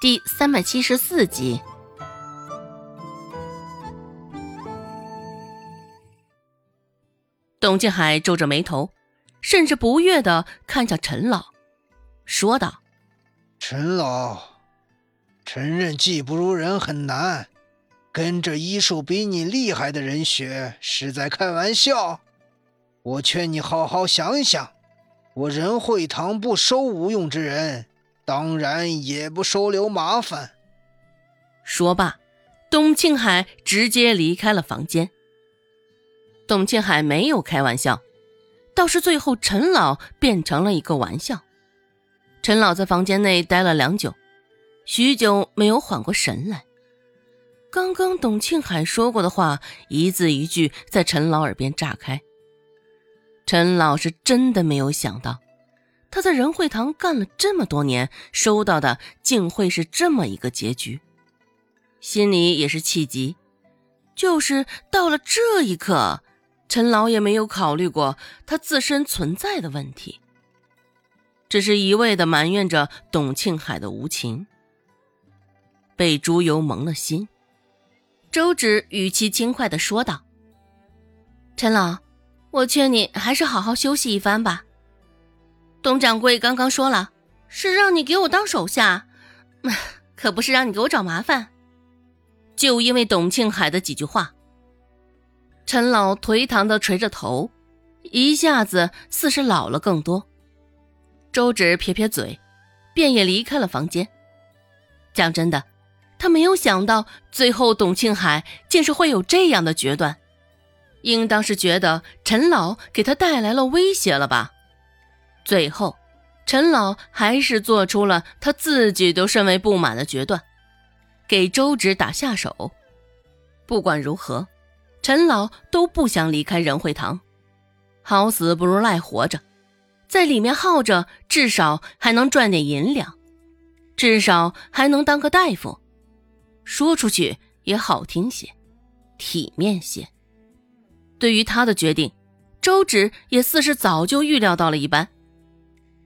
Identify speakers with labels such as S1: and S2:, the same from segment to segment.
S1: 第三百七十四集。董庆海皱着眉头，甚至不悦的看向陈老，说道：“
S2: 陈老，承认技不如人很难，跟着医术比你厉害的人学是在开玩笑。我劝你好好想想，我仁惠堂不收无用之人，当然也不收留麻烦。”
S1: 说罢，董庆海直接离开了房间。董庆海没有开玩笑，倒是最后陈老变成了一个玩笑。陈老在房间内待了良久，许久没有缓过神来。刚刚董庆海说过的话，一字一句在陈老耳边炸开。陈老是真的没有想到，他在仁惠堂干了这么多年，收到的竟会是这么一个结局，心里也是气急。就是到了这一刻。陈老也没有考虑过他自身存在的问题，只是一味的埋怨着董庆海的无情，被猪油蒙了心。周芷语气轻快的说道：“陈老，我劝你还是好好休息一番吧。董掌柜刚刚说了，是让你给我当手下，可不是让你给我找麻烦。就因为董庆海的几句话。”陈老颓唐的垂着头，一下子似是老了更多。周芷撇撇嘴，便也离开了房间。讲真的，他没有想到最后董庆海竟是会有这样的决断，应当是觉得陈老给他带来了威胁了吧。最后，陈老还是做出了他自己都甚为不满的决断，给周芷打下手。不管如何。陈老都不想离开仁惠堂，好死不如赖活着，在里面耗着，至少还能赚点银两，至少还能当个大夫，说出去也好听些，体面些。对于他的决定，周芷也似是早就预料到了一般。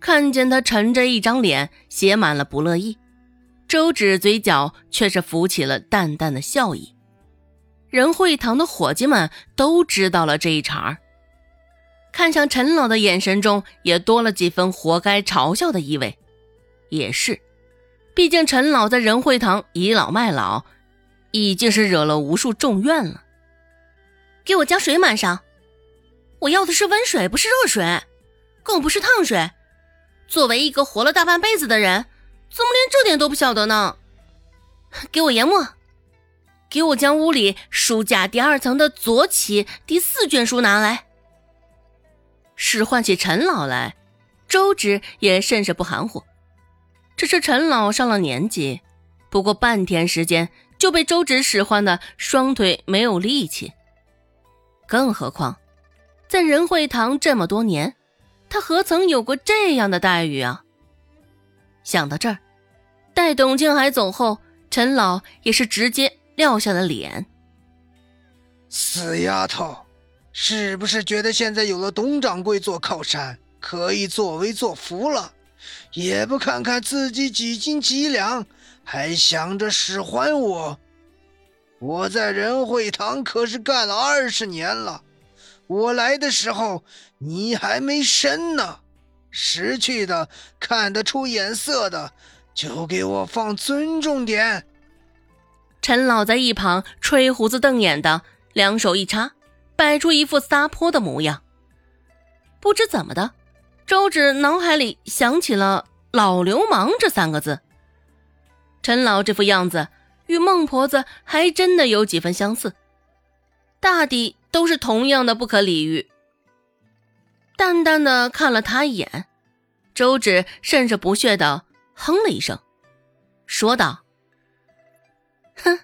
S1: 看见他沉着一张脸，写满了不乐意，周芷嘴角却是浮起了淡淡的笑意。仁惠堂的伙计们都知道了这一茬儿，看向陈老的眼神中也多了几分活该嘲笑的意味。也是，毕竟陈老在仁惠堂倚老卖老，已经是惹了无数众怨了。给我将水满上，我要的是温水，不是热水，更不是烫水。作为一个活了大半辈子的人，怎么连这点都不晓得呢？给我研墨。给我将屋里书架第二层的左起第四卷书拿来。使唤起陈老来，周芷也甚是不含糊。只是陈老上了年纪，不过半天时间就被周芷使唤的双腿没有力气。更何况，在仁惠堂这么多年，他何曾有过这样的待遇啊？想到这儿，待董庆海走后，陈老也是直接。撂下了脸，
S2: 死丫头，是不是觉得现在有了董掌柜做靠山，可以作威作福了？也不看看自己几斤几两，还想着使唤我？我在仁惠堂可是干了二十年了，我来的时候你还没生呢。识趣的、看得出眼色的，就给我放尊重点。
S1: 陈老在一旁吹胡子瞪眼的，两手一插，摆出一副撒泼的模样。不知怎么的，周芷脑海里想起了“老流氓”这三个字。陈老这副样子与孟婆子还真的有几分相似，大抵都是同样的不可理喻。淡淡的看了他一眼，周芷甚是不屑的哼了一声，说道。哼，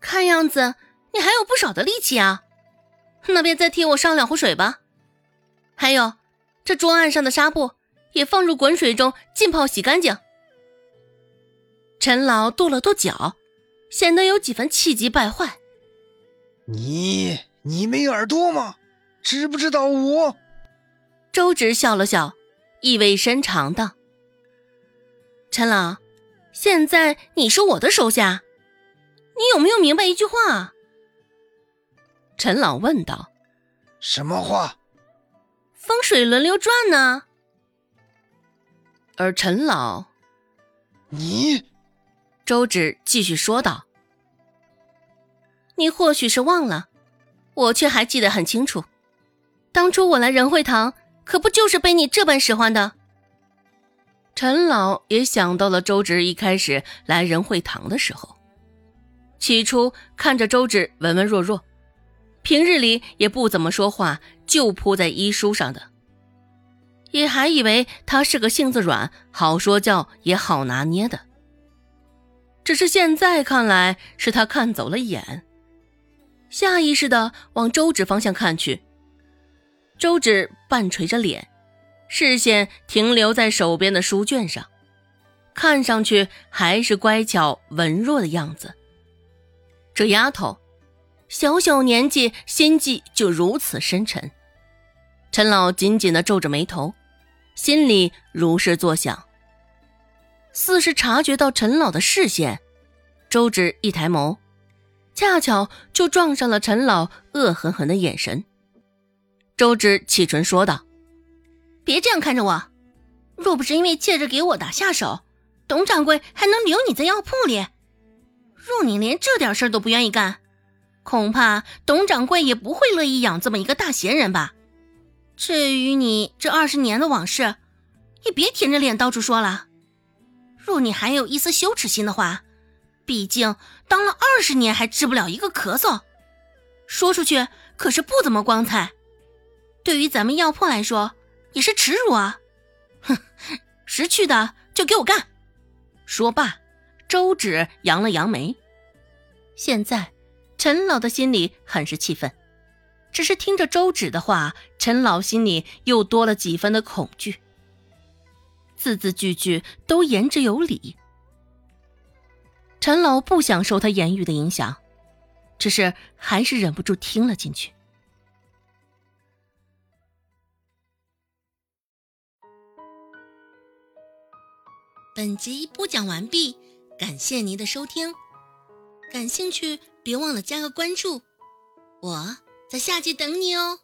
S1: 看样子你还有不少的力气啊，那便再替我上两壶水吧。还有，这桌案上的纱布也放入滚水中浸泡洗干净。陈老跺了跺脚，显得有几分气急败坏。
S2: 你你没耳朵吗？知不知道我？
S1: 周芷笑了笑，意味深长道：“陈老。”现在你是我的手下，你有没有明白一句话？陈老问道。
S2: 什么话？
S1: 风水轮流转呢。而陈老，
S2: 你，
S1: 周芷继续说道：“你或许是忘了，我却还记得很清楚。当初我来仁惠堂，可不就是被你这般使唤的？”陈老也想到了周芷一开始来仁惠堂的时候，起初看着周芷文文弱弱，平日里也不怎么说话，就扑在医书上的。也还以为他是个性子软、好说教也好拿捏的，只是现在看来是他看走了眼，下意识的往周芷方向看去。周芷半垂着脸，视线停留在手边的书卷上，看上去还是乖巧文弱的样子。这丫头，小小年纪心计就如此深沉。陈老紧紧的皱着眉头，心里如是作想。似是察觉到陈老的视线，周芷一抬眸，恰巧就撞上了陈老恶狠狠的眼神。周芷启唇说道：“别这样看着我，若不是因为借着给我打下手，董掌柜还能留你在药铺里？若你连这点事儿都不愿意干，恐怕董掌柜也不会乐意养这么一个大闲人吧。”至于你这二十年的往事，也别舔着脸到处说了。若你还有一丝羞耻心的话，毕竟当了二十年还治不了一个咳嗽，说出去可是不怎么光彩。对于咱们药铺来说，也是耻辱啊！哼，识趣的就给我干！说罢，周芷扬了扬眉。现在，陈老的心里很是气愤。只是听着周芷的话，陈老心里又多了几分的恐惧。字字句句都言之有理，陈老不想受他言语的影响，只是还是忍不住听了进去。本集播讲完毕，感谢您的收听。感兴趣，别忘了加个关注，我。在下集等你哦。